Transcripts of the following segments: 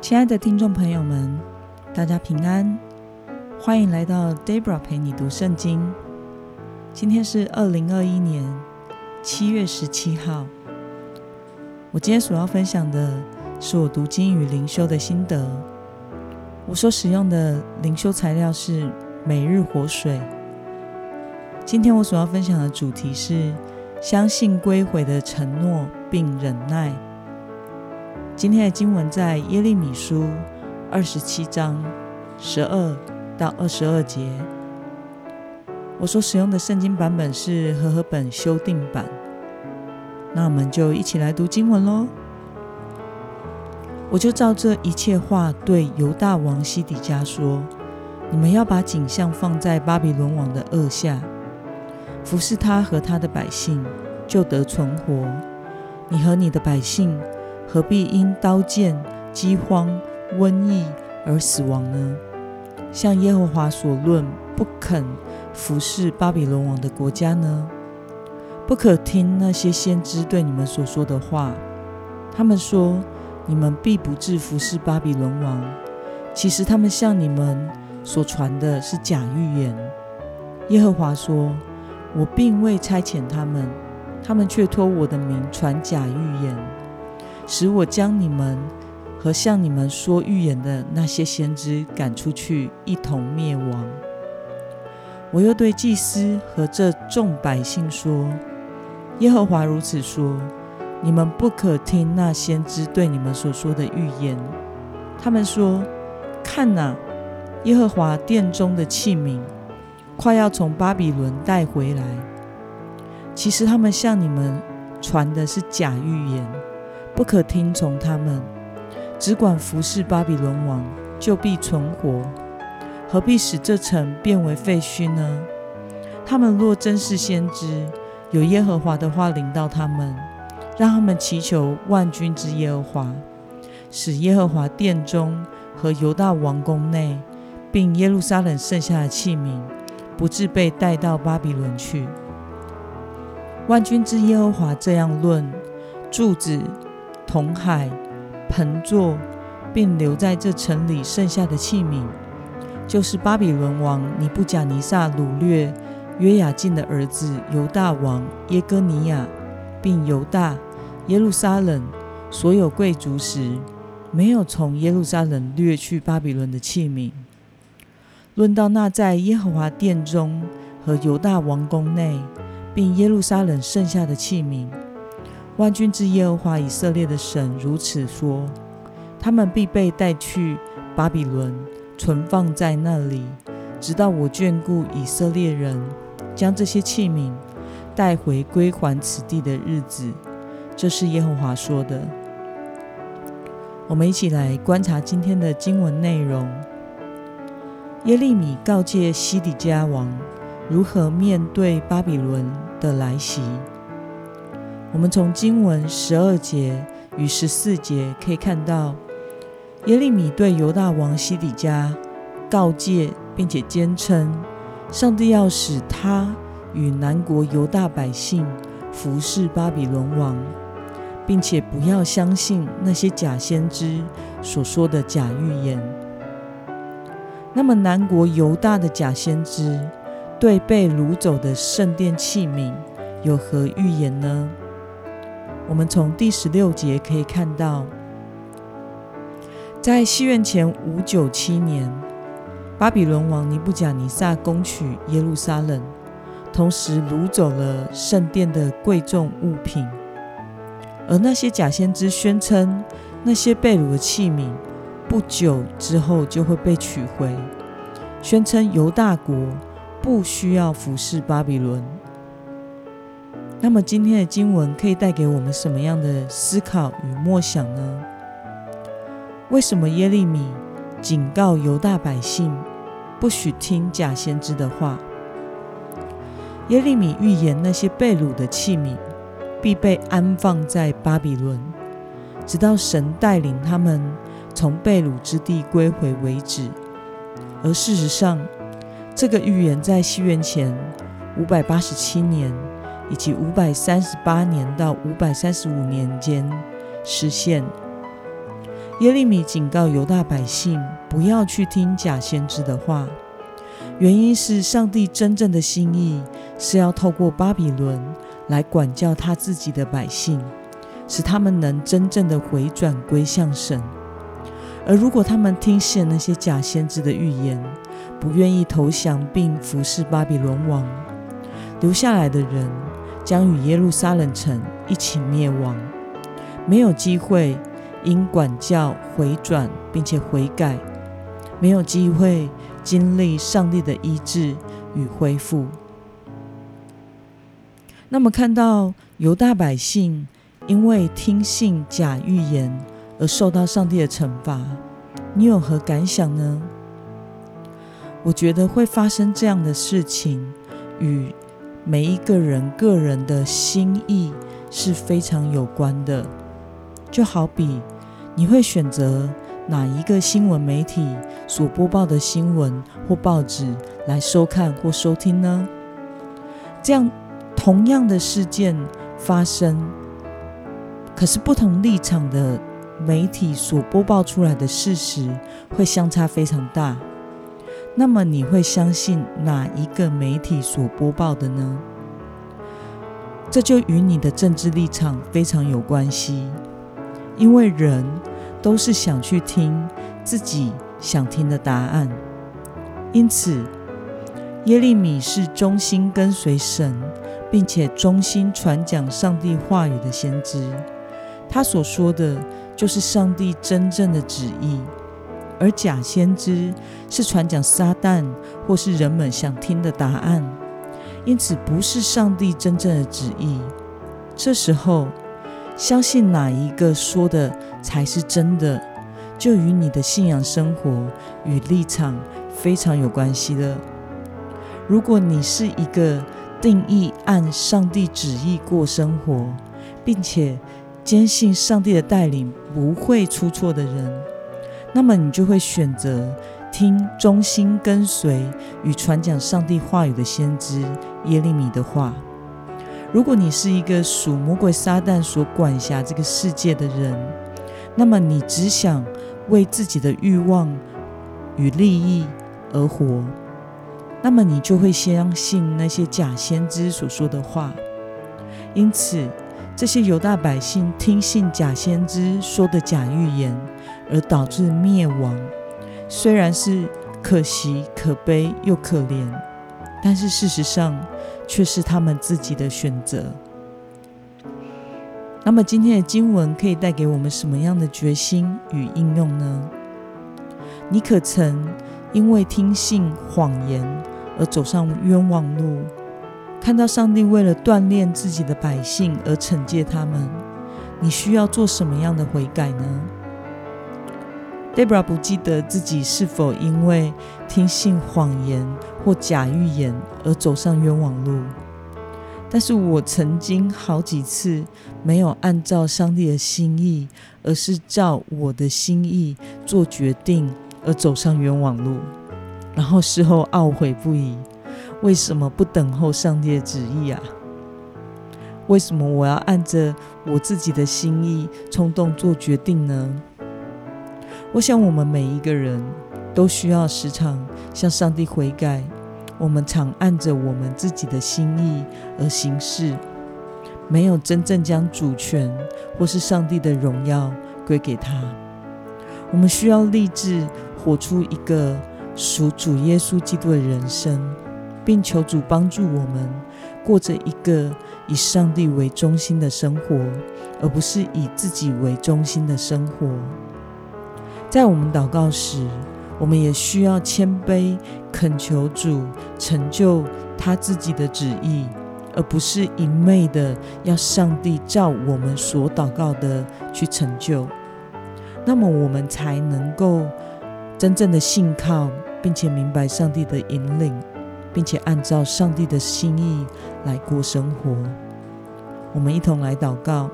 亲爱的听众朋友们，大家平安，欢迎来到 Debra 陪你读圣经。今天是二零二一年七月十七号。我今天所要分享的是我读经与灵修的心得。我所使用的灵修材料是每日活水。今天我所要分享的主题是相信归回的承诺并忍耐。今天的经文在耶利米书二十七章十二到二十二节。我所使用的圣经版本是和合本修订版。那我们就一起来读经文喽。我就照这一切话对犹大王西底家说：你们要把景象放在巴比伦王的轭下，服侍他和他的百姓，就得存活。你和你的百姓。何必因刀剑、饥荒、瘟疫而死亡呢？像耶和华所论不肯服侍巴比伦王的国家呢？不可听那些先知对你们所说的话。他们说你们必不至服侍巴比伦王，其实他们向你们所传的是假预言。耶和华说：我并未差遣他们，他们却托我的名传假预言。使我将你们和向你们说预言的那些先知赶出去，一同灭亡。我又对祭司和这众百姓说：耶和华如此说：你们不可听那先知对你们所说的预言。他们说：看哪，耶和华殿中的器皿快要从巴比伦带回来。其实他们向你们传的是假预言。不可听从他们，只管服侍巴比伦王，就必存活。何必使这城变为废墟呢？他们若真是先知，有耶和华的话临到他们，让他们祈求万军之耶和华，使耶和华殿中和犹大王宫内，并耶路撒冷剩下的器皿，不致被带到巴比伦去。万军之耶和华这样论：柱子。铜海、盆座，并留在这城里剩下的器皿，就是巴比伦王尼布甲尼撒掳掠约雅敬的儿子犹大王耶哥尼亚，并犹大、耶路撒冷所有贵族时，没有从耶路撒冷掠去巴比伦的器皿。论到那在耶和华殿中和犹大王宫内，并耶路撒冷剩下的器皿。万军之耶和华以色列的神如此说：他们必被带去巴比伦，存放在那里，直到我眷顾以色列人，将这些器皿带回归还此地的日子。这是耶和华说的。我们一起来观察今天的经文内容。耶利米告诫西底家王如何面对巴比伦的来袭。我们从经文十二节与十四节可以看到，耶利米对犹大王西底家告诫，并且坚称，上帝要使他与南国犹大百姓服侍巴比伦王，并且不要相信那些假先知所说的假预言。那么，南国犹大的假先知对被掳走的圣殿器皿有何预言呢？我们从第十六节可以看到，在西元前五九七年，巴比伦王尼布甲尼撒攻取耶路撒冷，同时掳走了圣殿的贵重物品。而那些假先知宣称，那些被掳的器皿不久之后就会被取回，宣称犹大国不需要服侍巴比伦。那么今天的经文可以带给我们什么样的思考与默想呢？为什么耶利米警告犹大百姓不许听假先知的话？耶利米预言那些被掳的器皿必被安放在巴比伦，直到神带领他们从被掳之地归回为止。而事实上，这个预言在西元前五百八十七年。以及五百三十八年到五百三十五年间实现，耶利米警告犹大百姓不要去听假先知的话，原因是上帝真正的心意是要透过巴比伦来管教他自己的百姓，使他们能真正的回转归向神。而如果他们听信那些假先知的预言，不愿意投降并服侍巴比伦王，留下来的人将与耶路撒冷城一起灭亡，没有机会因管教回转并且悔改，没有机会经历上帝的医治与恢复。那么，看到犹大百姓因为听信假预言而受到上帝的惩罚，你有何感想呢？我觉得会发生这样的事情，与每一个人个人的心意是非常有关的。就好比你会选择哪一个新闻媒体所播报的新闻或报纸来收看或收听呢？这样同样的事件发生，可是不同立场的媒体所播报出来的事实会相差非常大。那么你会相信哪一个媒体所播报的呢？这就与你的政治立场非常有关系，因为人都是想去听自己想听的答案。因此，耶利米是忠心跟随神，并且忠心传讲上帝话语的先知。他所说的就是上帝真正的旨意，而假先知是传讲撒旦或是人们想听的答案，因此不是上帝真正的旨意。这时候，相信哪一个说的才是真的，就与你的信仰生活与立场非常有关系了。如果你是一个定义按上帝旨意过生活，并且坚信上帝的带领不会出错的人，那么你就会选择听忠心跟随与传讲上帝话语的先知耶利米的话。如果你是一个属魔鬼撒旦所管辖这个世界的人，那么你只想为自己的欲望与利益而活，那么你就会相信那些假先知所说的话。因此，这些犹大百姓听信假先知说的假预言，而导致灭亡，虽然是可惜、可悲又可怜，但是事实上却是他们自己的选择。那么今天的经文可以带给我们什么样的决心与应用呢？你可曾因为听信谎言而走上冤枉路？看到上帝为了锻炼自己的百姓而惩戒他们，你需要做什么样的悔改呢？Debra 不记得自己是否因为听信谎言或假预言而走上冤枉路，但是我曾经好几次没有按照上帝的心意，而是照我的心意做决定而走上冤枉路，然后事后懊悔不已。为什么不等候上帝的旨意啊？为什么我要按着我自己的心意冲动做决定呢？我想我们每一个人都需要时常向上帝悔改。我们常按着我们自己的心意而行事，没有真正将主权或是上帝的荣耀归给他。我们需要立志活出一个属主耶稣基督的人生。并求主帮助我们过着一个以上帝为中心的生活，而不是以自己为中心的生活。在我们祷告时，我们也需要谦卑，恳求主成就他自己的旨意，而不是一昧的要上帝照我们所祷告的去成就。那么，我们才能够真正的信靠，并且明白上帝的引领。并且按照上帝的心意来过生活。我们一同来祷告，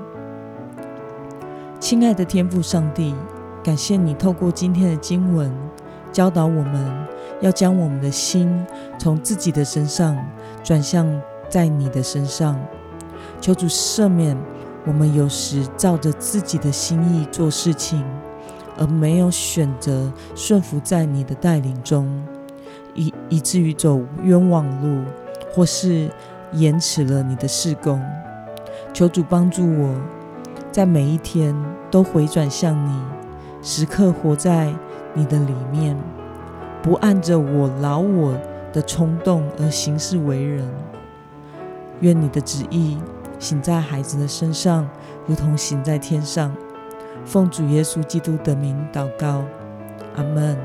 亲爱的天父上帝，感谢你透过今天的经文教导我们，要将我们的心从自己的身上转向在你的身上。求主赦免我们有时照着自己的心意做事情，而没有选择顺服在你的带领中，以以至于走冤枉路，或是延迟了你的事工。求主帮助我，在每一天都回转向你，时刻活在你的里面，不按着我老我的冲动而行事为人。愿你的旨意行在孩子的身上，如同行在天上。奉主耶稣基督的名祷告，阿门。